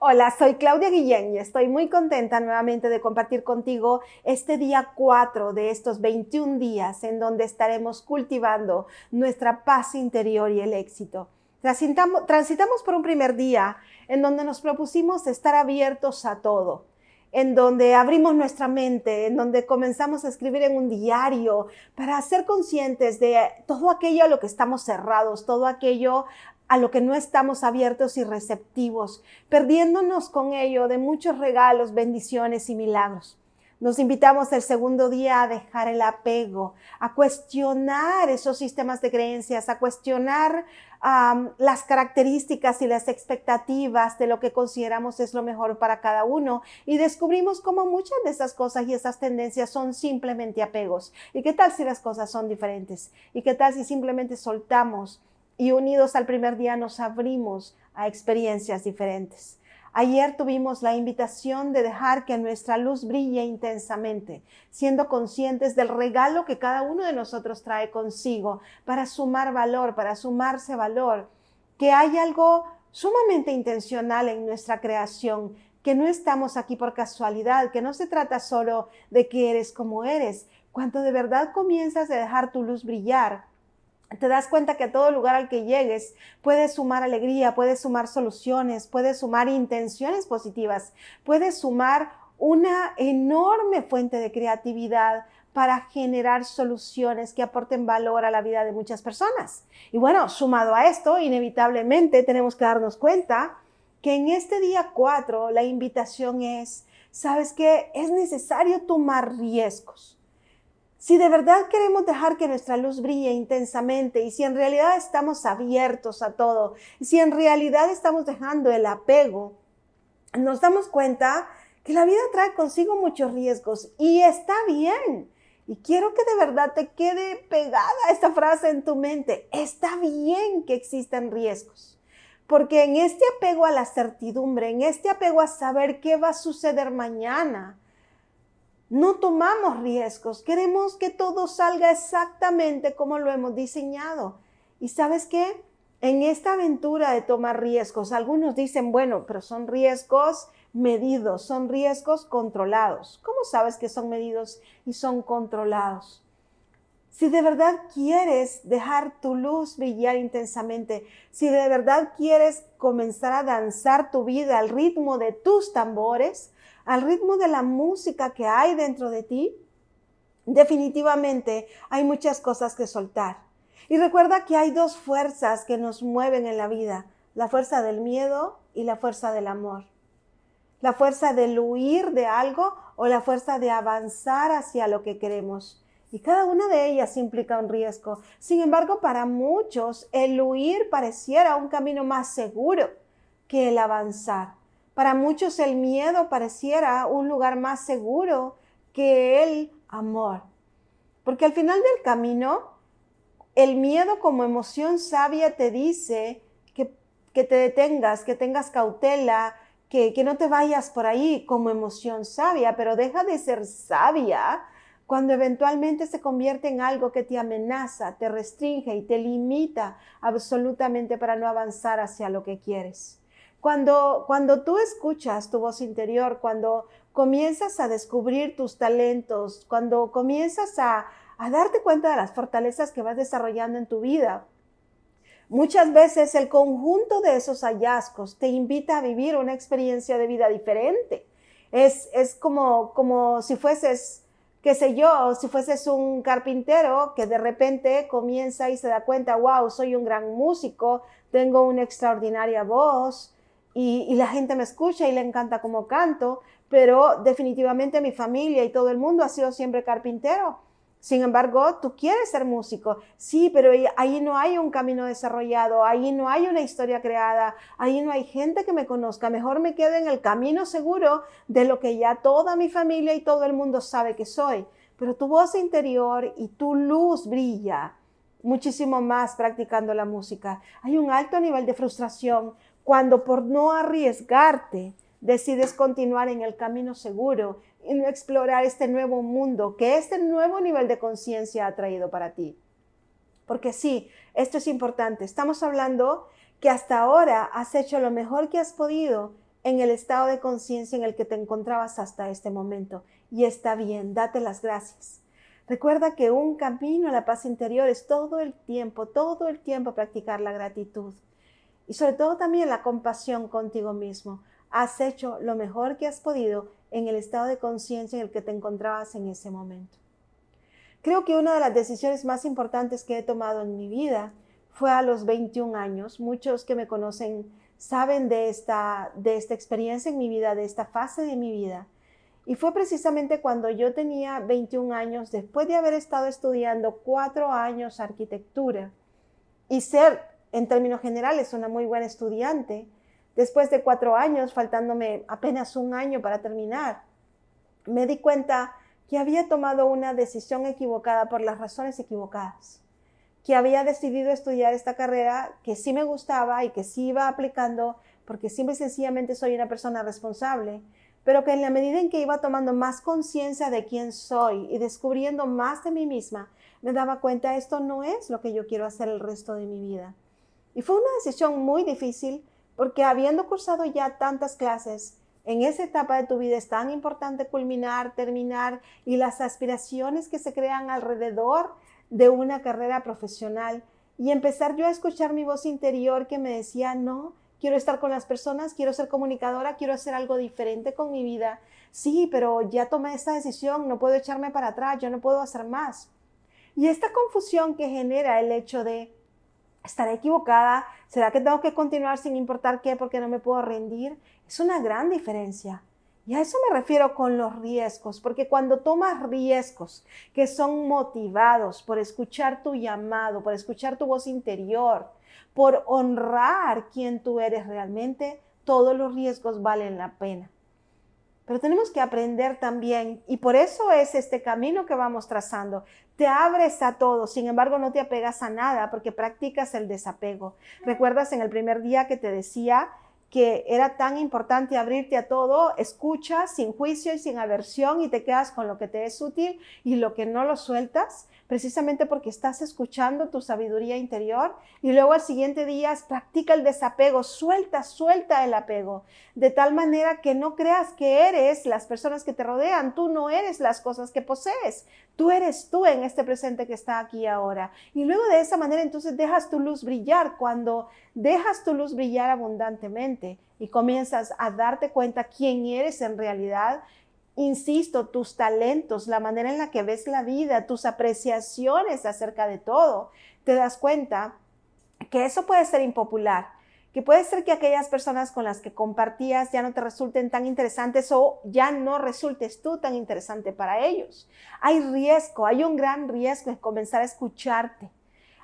Hola, soy Claudia Guillén y estoy muy contenta nuevamente de compartir contigo este día 4 de estos 21 días en donde estaremos cultivando nuestra paz interior y el éxito. Transitamos, transitamos por un primer día en donde nos propusimos estar abiertos a todo, en donde abrimos nuestra mente, en donde comenzamos a escribir en un diario para ser conscientes de todo aquello a lo que estamos cerrados, todo aquello a lo que no estamos abiertos y receptivos, perdiéndonos con ello de muchos regalos, bendiciones y milagros. Nos invitamos el segundo día a dejar el apego, a cuestionar esos sistemas de creencias, a cuestionar las características y las expectativas de lo que consideramos es lo mejor para cada uno y descubrimos cómo muchas de esas cosas y esas tendencias son simplemente apegos. ¿Y qué tal si las cosas son diferentes? ¿Y qué tal si simplemente soltamos y unidos al primer día nos abrimos a experiencias diferentes. Ayer tuvimos la invitación de dejar que nuestra luz brille intensamente, siendo conscientes del regalo que cada uno de nosotros trae consigo para sumar valor, para sumarse valor, que hay algo sumamente intencional en nuestra creación, que no estamos aquí por casualidad, que no se trata solo de que eres como eres, cuando de verdad comienzas a dejar tu luz brillar, te das cuenta que a todo lugar al que llegues puedes sumar alegría, puedes sumar soluciones, puedes sumar intenciones positivas, puedes sumar una enorme fuente de creatividad para generar soluciones que aporten valor a la vida de muchas personas. Y bueno, sumado a esto, inevitablemente tenemos que darnos cuenta que en este día 4 la invitación es, ¿sabes qué? Es necesario tomar riesgos. Si de verdad queremos dejar que nuestra luz brille intensamente y si en realidad estamos abiertos a todo, si en realidad estamos dejando el apego, nos damos cuenta que la vida trae consigo muchos riesgos y está bien. Y quiero que de verdad te quede pegada esta frase en tu mente. Está bien que existan riesgos. Porque en este apego a la certidumbre, en este apego a saber qué va a suceder mañana, no tomamos riesgos, queremos que todo salga exactamente como lo hemos diseñado. ¿Y sabes qué? En esta aventura de tomar riesgos, algunos dicen, bueno, pero son riesgos medidos, son riesgos controlados. ¿Cómo sabes que son medidos y son controlados? Si de verdad quieres dejar tu luz brillar intensamente, si de verdad quieres comenzar a danzar tu vida al ritmo de tus tambores, al ritmo de la música que hay dentro de ti, definitivamente hay muchas cosas que soltar. Y recuerda que hay dos fuerzas que nos mueven en la vida, la fuerza del miedo y la fuerza del amor. La fuerza del huir de algo o la fuerza de avanzar hacia lo que queremos. Y cada una de ellas implica un riesgo. Sin embargo, para muchos el huir pareciera un camino más seguro que el avanzar. Para muchos el miedo pareciera un lugar más seguro que el amor. Porque al final del camino, el miedo como emoción sabia te dice que, te detengas, que tengas cautela, que, que no te vayas por ahí como emoción sabia, pero deja de ser sabia cuando eventualmente se convierte en algo que te amenaza, te restringe y te limita absolutamente para no avanzar hacia lo que quieres. Cuando, cuando tú escuchas tu voz interior, cuando comienzas a descubrir tus talentos, cuando comienzas a, darte cuenta de las fortalezas que vas desarrollando en tu vida, muchas veces el conjunto de esos hallazgos te invita a vivir una experiencia de vida diferente. Es, es como, como si fueses, qué sé yo, si fueses un carpintero que de repente comienza y se da cuenta, wow, soy un gran músico, tengo una extraordinaria voz, y, la gente me escucha y le encanta como canto, pero definitivamente mi familia y todo el mundo ha sido siempre carpintero. Sin embargo, tú quieres ser músico, sí, pero ahí no hay un camino desarrollado, ahí no hay una historia creada, ahí no hay gente que me conozca. Mejor me quedo en el camino seguro de lo que ya toda mi familia y todo el mundo sabe que soy. Pero tu voz interior y tu luz brilla muchísimo más practicando la música. Hay un alto nivel de frustración cuando por no arriesgarte decides continuar en el camino seguro y no explorar este nuevo mundo que este nuevo nivel de conciencia ha traído para ti. Porque sí, esto es importante. Estamos hablando que hasta ahora has hecho lo mejor que has podido en el estado de conciencia en el que te encontrabas hasta este momento. Y está bien, date las gracias. Recuerda que un camino a la paz interior es todo el tiempo, todo el tiempo practicar la gratitud. Y sobre todo también la compasión contigo mismo. Has hecho lo mejor que has podido en el estado de conciencia en el que te encontrabas en ese momento. Creo que una de las decisiones más importantes que he tomado en mi vida fue a los 21 años. Muchos que me conocen saben de esta, de esta experiencia en mi vida, de esta fase de mi vida. Y fue precisamente cuando yo tenía 21 años, después de haber estado estudiando cuatro años arquitectura y ser, en términos generales, una muy buena estudiante, después de cuatro años, faltándome apenas un año para terminar, me di cuenta que había tomado una decisión equivocada por las razones equivocadas que había decidido estudiar esta carrera que sí me gustaba y que sí iba aplicando porque simple y sencillamente soy una persona responsable, pero que en la medida en que iba tomando más conciencia de quién soy y descubriendo más de mí misma, me daba cuenta esto no es lo que yo quiero hacer el resto de mi vida. Y fue una decisión muy difícil porque habiendo cursado ya tantas clases, en esa etapa de tu vida es tan importante culminar, terminar y las aspiraciones que se crean alrededor de una carrera profesional y empezar yo a escuchar mi voz interior que me decía, no, quiero estar con las personas, quiero ser comunicadora, quiero hacer algo diferente con mi vida. Sí, pero ya tomé esta decisión, no puedo echarme para atrás, yo no puedo hacer más. Y esta confusión que genera el hecho de estar equivocada, ¿será que tengo que continuar sin importar qué porque no me puedo rendir? Es una gran diferencia. Y a eso me refiero con los riesgos, porque cuando tomas riesgos que son motivados por escuchar tu llamado, por escuchar tu voz interior, por honrar quién tú eres realmente, todos los riesgos valen la pena. Pero tenemos que aprender también, y por eso es este camino que vamos trazando. Te abres a todo, sin embargo no te apegas a nada porque practicas el desapego. ¿Recuerdas en el primer día que te decía que era tan importante abrirte a todo, escuchas sin juicio y sin aversión y te quedas con lo que te es útil y lo que no lo sueltas precisamente porque estás escuchando tu sabiduría interior y luego al siguiente día practica el desapego, suelta, suelta el apego, de tal manera que no creas que eres las personas que te rodean, tú no eres las cosas que posees, tú eres tú en este presente que está aquí ahora. Y luego de esa manera entonces dejas tu luz brillar, cuando dejas tu luz brillar abundantemente y comienzas a darte cuenta quién eres en realidad, insisto, tus talentos, la manera en la que ves la vida, tus apreciaciones acerca de todo, te das cuenta que eso puede ser impopular, que puede ser que aquellas personas con las que compartías ya no te resulten tan interesantes o ya no resultes tú tan interesante para ellos. Hay riesgo, hay un gran riesgo en comenzar a escucharte.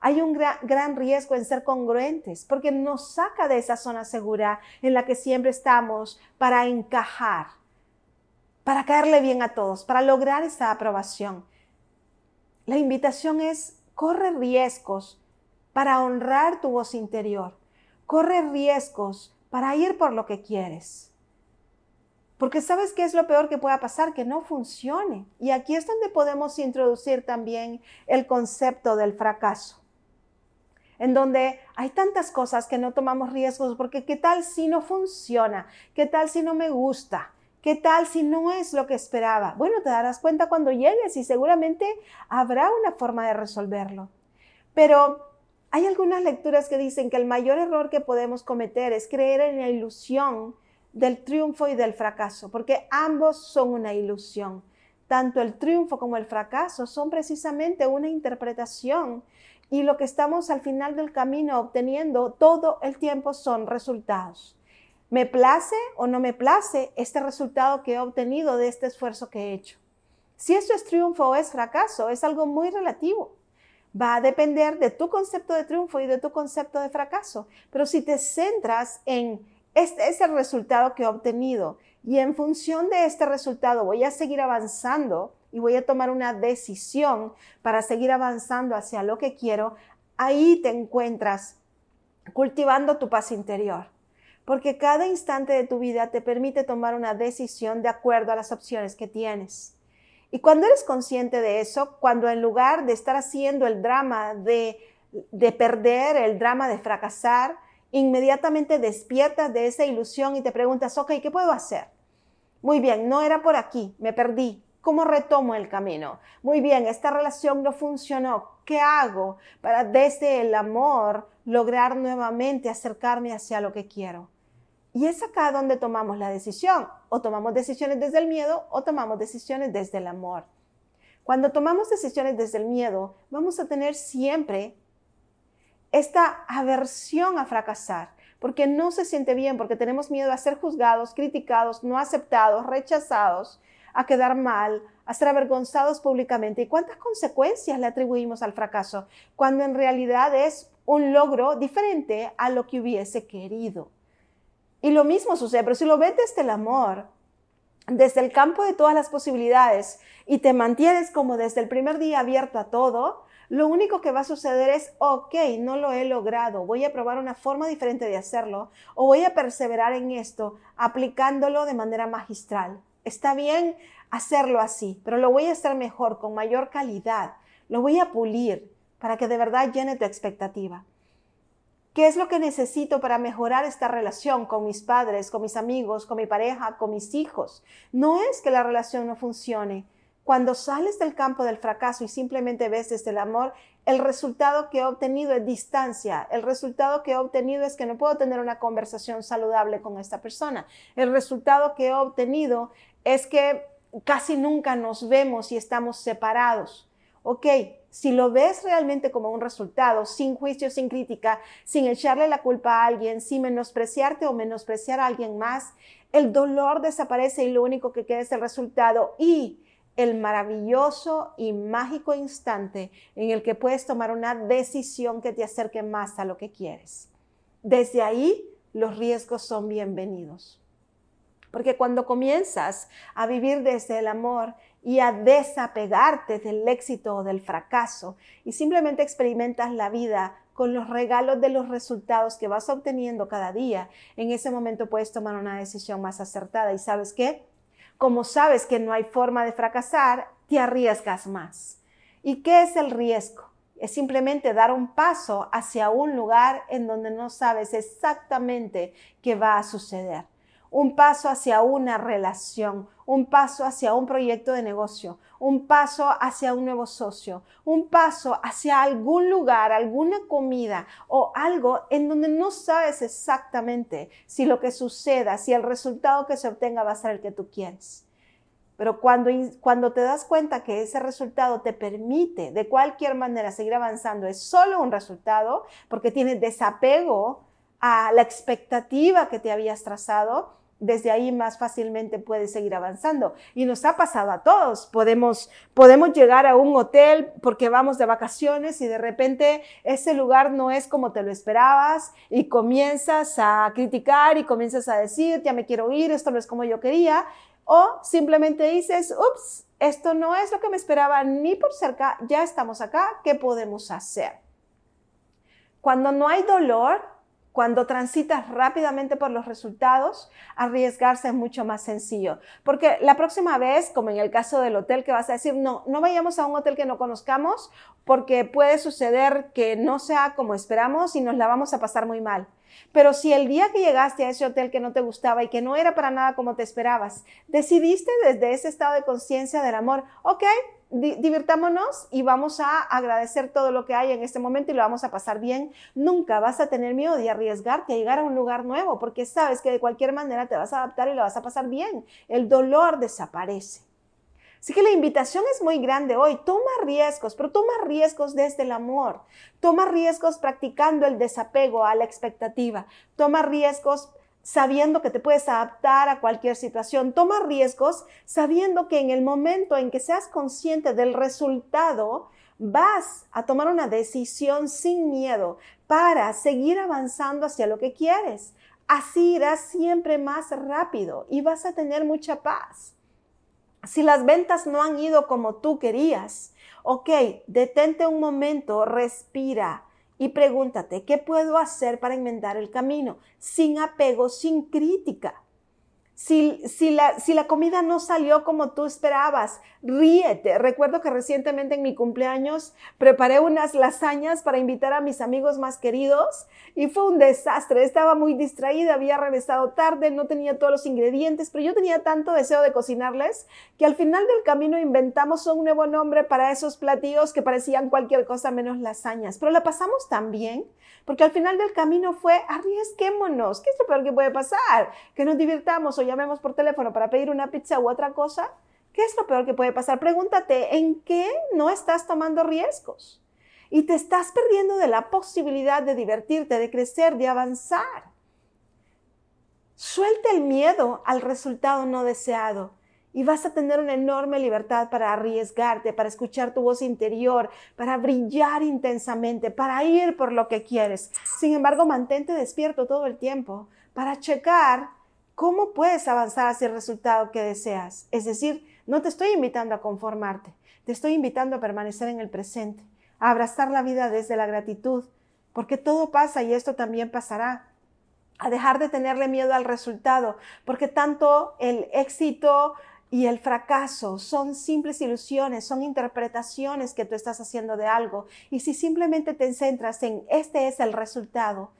Hay un gran, riesgo en ser congruentes porque nos saca de esa zona segura en la que siempre estamos para encajar para caerle bien a todos, para lograr esa aprobación. La invitación es, corre riesgos para honrar tu voz interior. Corre riesgos para ir por lo que quieres. Porque sabes qué es lo peor que pueda pasar, que no funcione. Y aquí es donde podemos introducir también el concepto del fracaso. En donde hay tantas cosas que no tomamos riesgos porque qué tal si no funciona, qué tal si no me gusta, ¿Qué tal si no es lo que esperaba? Bueno, te darás cuenta cuando llegues y seguramente habrá una forma de resolverlo. Pero hay algunas lecturas que dicen que el mayor error que podemos cometer es creer en la ilusión del triunfo y del fracaso, porque ambos son una ilusión. Tanto el triunfo como el fracaso son precisamente una interpretación y lo que estamos al final del camino obteniendo todo el tiempo son resultados. ¿Me place o no me place este resultado que he obtenido de este esfuerzo que he hecho? Si esto es triunfo o es fracaso, es algo muy relativo. Va a depender de tu concepto de triunfo y de tu concepto de fracaso. Pero si te centras en este es el resultado que he obtenido y en función de este resultado voy a seguir avanzando y voy a tomar una decisión para seguir avanzando hacia lo que quiero, ahí te encuentras cultivando tu paz interior porque cada instante de tu vida te permite tomar una decisión de acuerdo a las opciones que tienes. Y cuando eres consciente de eso, cuando en lugar de estar haciendo el drama de, de perder, el drama de fracasar, inmediatamente despiertas de esa ilusión y te preguntas, ok, ¿qué puedo hacer? Muy bien, no era por aquí, me perdí. ¿Cómo retomo el camino? Muy bien, esta relación no funcionó. ¿Qué hago para desde el amor lograr nuevamente acercarme hacia lo que quiero? Y es acá donde tomamos la decisión. O tomamos decisiones desde el miedo o tomamos decisiones desde el amor. Cuando tomamos decisiones desde el miedo, vamos a tener siempre esta aversión a fracasar, porque no se siente bien, porque tenemos miedo a ser juzgados, criticados, no aceptados, rechazados, a quedar mal, a ser avergonzados públicamente. ¿Y cuántas consecuencias le atribuimos al fracaso? Cuando en realidad es un logro diferente a lo que hubiese querido. Y lo mismo sucede, pero si lo ves desde el amor, desde el campo de todas las posibilidades y te mantienes como desde el primer día abierto a todo, lo único que va a suceder es, ok, no lo he logrado, voy a probar una forma diferente de hacerlo o voy a perseverar en esto aplicándolo de manera magistral. Está bien hacerlo así, pero lo voy a hacer mejor, con mayor calidad, lo voy a pulir para que de verdad llene tu expectativa. ¿Qué es lo que necesito para mejorar esta relación con mis padres, con mis amigos, con mi pareja, con mis hijos? No es que la relación no funcione, cuando sales del campo del fracaso y simplemente ves desde el amor, el resultado que he obtenido es distancia. El resultado que he obtenido es que no puedo tener una conversación saludable con esta persona. El resultado que he obtenido es que casi nunca nos vemos y estamos separados. Ok, si lo ves realmente como un resultado, sin juicio, sin crítica, sin echarle la culpa a alguien, sin menospreciarte o menospreciar a alguien más, el dolor desaparece y lo único que queda es el resultado. Y el maravilloso y mágico instante en el que puedes tomar una decisión que te acerque más a lo que quieres. Desde ahí los riesgos son bienvenidos. Porque cuando comienzas a vivir desde el amor y a desapegarte del éxito o del fracaso y simplemente experimentas la vida con los regalos de los resultados que vas obteniendo cada día, en ese momento puedes tomar una decisión más acertada. ¿Y sabes qué? Como sabes que no hay forma de fracasar, te arriesgas más. ¿Y qué es el riesgo? Es simplemente dar un paso hacia un lugar en donde no sabes exactamente qué va a suceder un paso hacia una relación, un paso hacia un proyecto de negocio, un paso hacia un nuevo socio, un paso hacia algún lugar, alguna comida o algo en donde no sabes exactamente si lo que suceda, si el resultado que se obtenga va a ser el que tú quieres. Pero cuando, cuando te das cuenta que ese resultado te permite de cualquier manera seguir avanzando, es solo un resultado porque tienes desapego a la expectativa que te habías trazado, desde ahí más fácilmente puedes seguir avanzando. Y nos ha pasado a todos. Podemos, podemos llegar a un hotel porque vamos de vacaciones y de repente ese lugar no es como te lo esperabas y comienzas a criticar y comienzas a decir, ya me quiero ir, esto no es como yo quería. O simplemente dices, ups, esto no es lo que me esperaba ni por cerca, ya estamos acá, ¿qué podemos hacer? Cuando no hay dolor, cuando transitas rápidamente por los resultados, arriesgarse es mucho más sencillo. Porque la próxima vez, como en el caso del hotel, que vas a decir, no, no vayamos a un hotel que no conozcamos porque puede suceder que no sea como esperamos y nos la vamos a pasar muy mal. Pero si el día que llegaste a ese hotel que no te gustaba y que no era para nada como te esperabas, decidiste desde ese estado de conciencia del amor, ok, divirtámonos y vamos a agradecer todo lo que hay en este momento y lo vamos a pasar bien. Nunca vas a tener miedo de arriesgarte a llegar a un lugar nuevo porque sabes que de cualquier manera te vas a adaptar y lo vas a pasar bien. El dolor desaparece. Así que la invitación es muy grande hoy. Toma riesgos, pero toma riesgos desde el amor. Toma riesgos practicando el desapego a la expectativa. Toma riesgos sabiendo que te puedes adaptar a cualquier situación. Toma riesgos sabiendo que en el momento en que seas consciente del resultado, vas a tomar una decisión sin miedo para seguir avanzando hacia lo que quieres. Así irás siempre más rápido y vas a tener mucha paz. Si las ventas no han ido como tú querías, ok, detente un momento, respira, y pregúntate, ¿qué puedo hacer para enmendar el camino? Sin apego, sin crítica. Si, la comida no salió como tú esperabas, ríete. Recuerdo que recientemente en mi cumpleaños preparé unas lasañas para invitar a mis amigos más queridos y fue un desastre. Estaba muy distraída, había regresado tarde, no tenía todos los ingredientes, pero yo tenía tanto deseo de cocinarles que al final del camino inventamos un nuevo nombre para esos platillos que parecían cualquier cosa menos lasañas. Pero la pasamos tan bien porque al final del camino fue arriesguémonos. ¿Qué es lo peor que puede pasar? Que nos divirtamos o llamemos por teléfono para pedir una pizza u otra cosa. ¿Qué es lo peor que puede pasar? Pregúntate, ¿en qué no estás tomando riesgos? Y te estás perdiendo de la posibilidad de divertirte, de crecer, de avanzar. Suelta el miedo al resultado no deseado y vas a tener una enorme libertad para arriesgarte, para escuchar tu voz interior, para brillar intensamente, para ir por lo que quieres. Sin embargo, mantente despierto todo el tiempo para checar cómo puedes avanzar hacia el resultado que deseas. Es decir, no te estoy invitando a conformarte, te estoy invitando a permanecer en el presente, a abrazar la vida desde la gratitud, porque todo pasa y esto también pasará. A dejar de tenerle miedo al resultado, porque tanto el éxito y el fracaso son simples ilusiones, son interpretaciones que tú estás haciendo de algo. Y si simplemente te centras en este es el resultado,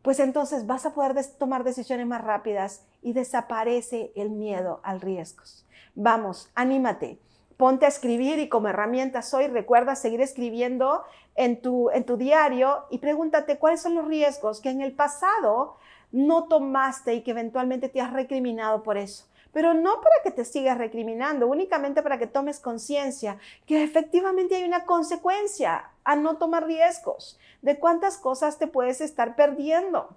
pues entonces vas a poder tomar decisiones más rápidas y desaparece el miedo al riesgos. Vamos, anímate. Ponte a escribir y como herramienta hoy recuerda seguir escribiendo en tu, en tu diario y pregúntate cuáles son los riesgos que en el pasado no tomaste y que eventualmente te has recriminado por eso pero no para que te sigas recriminando, únicamente para que tomes conciencia que efectivamente hay una consecuencia a no tomar riesgos, de cuántas cosas te puedes estar perdiendo,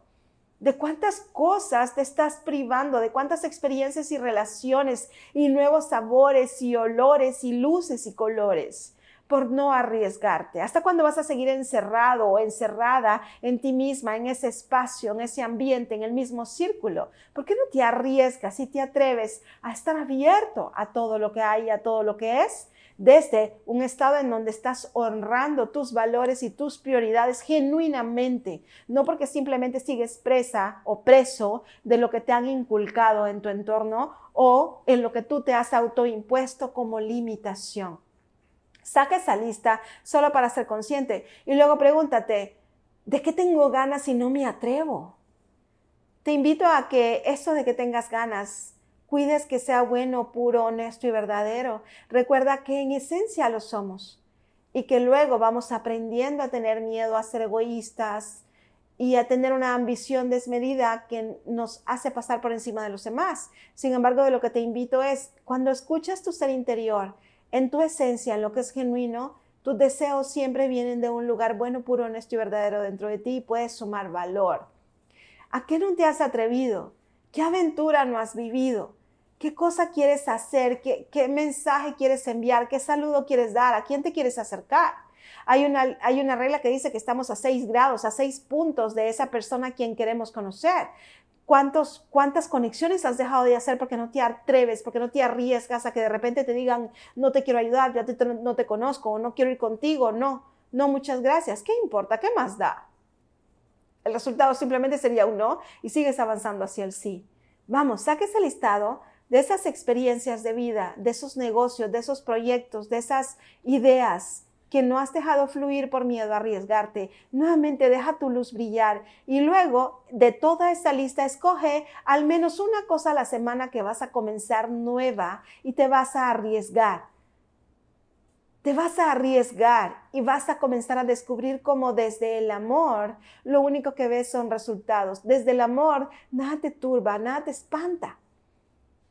de cuántas cosas te estás privando, de cuántas experiencias y relaciones y nuevos sabores y olores y luces y colores por no arriesgarte? ¿Hasta cuándo vas a seguir encerrado o encerrada en ti misma, en ese espacio, en ese ambiente, en el mismo círculo? ¿Por qué no te arriesgas y te atreves a estar abierto a todo lo que hay, a todo lo que es? desde un estado en donde estás honrando tus valores y tus prioridades genuinamente, no porque simplemente sigues presa o preso de lo que te han inculcado en tu entorno o en lo que tú te has autoimpuesto como limitación. Saca esa lista solo para ser consciente y luego pregúntate, ¿de qué tengo ganas si no me atrevo? Te invito a que eso de que tengas ganas, cuides que sea bueno, puro, honesto y verdadero. Recuerda que en esencia lo somos y que luego vamos aprendiendo a tener miedo a ser egoístas y a tener una ambición desmedida que nos hace pasar por encima de los demás. Sin embargo, de lo que te invito es, cuando escuchas tu ser interior, en tu esencia, en lo que es genuino, tus deseos siempre vienen de un lugar bueno, puro, honesto y verdadero dentro de ti y puedes sumar valor. ¿A qué no te has atrevido? ¿Qué aventura no has vivido? ¿Qué cosa quieres hacer? ¿Qué, mensaje quieres enviar? ¿Qué saludo quieres dar? ¿A quién te quieres acercar? Hay una, hay una regla que dice que estamos a seis grados, a seis puntos de esa persona a quien queremos conocer. ¿Cuántos, ¿Cuántas conexiones has dejado de hacer porque no te atreves, porque no te arriesgas a que de repente te digan, no te quiero ayudar, ya no te conozco, o no quiero ir contigo? No, no, muchas gracias. ¿Qué importa? ¿Qué más da? El resultado simplemente sería un no y sigues avanzando hacia el sí. Vamos, saque ese listado de esas experiencias de vida, de esos negocios, de esos proyectos, de esas ideas que no has dejado fluir por miedo a arriesgarte. Nuevamente deja tu luz brillar y luego de toda esa lista escoge al menos una cosa a la semana que vas a comenzar nueva y te vas a arriesgar. Te vas a arriesgar y vas a comenzar a descubrir cómo desde el amor lo único que ves son resultados. Desde el amor nada te turba, nada te espanta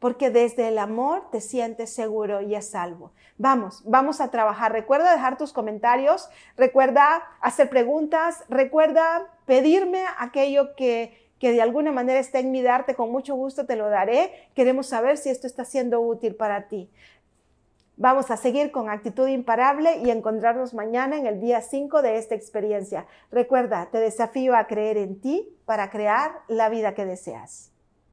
porque desde el amor te sientes seguro y a salvo. Vamos, vamos a trabajar. Recuerda dejar tus comentarios, recuerda hacer preguntas, recuerda pedirme aquello que, que de alguna manera esté en mi darte, con mucho gusto te lo daré. Queremos saber si esto está siendo útil para ti. Vamos a seguir con actitud imparable y encontrarnos mañana en el día 5 de esta experiencia. Recuerda, te desafío a creer en ti para crear la vida que deseas.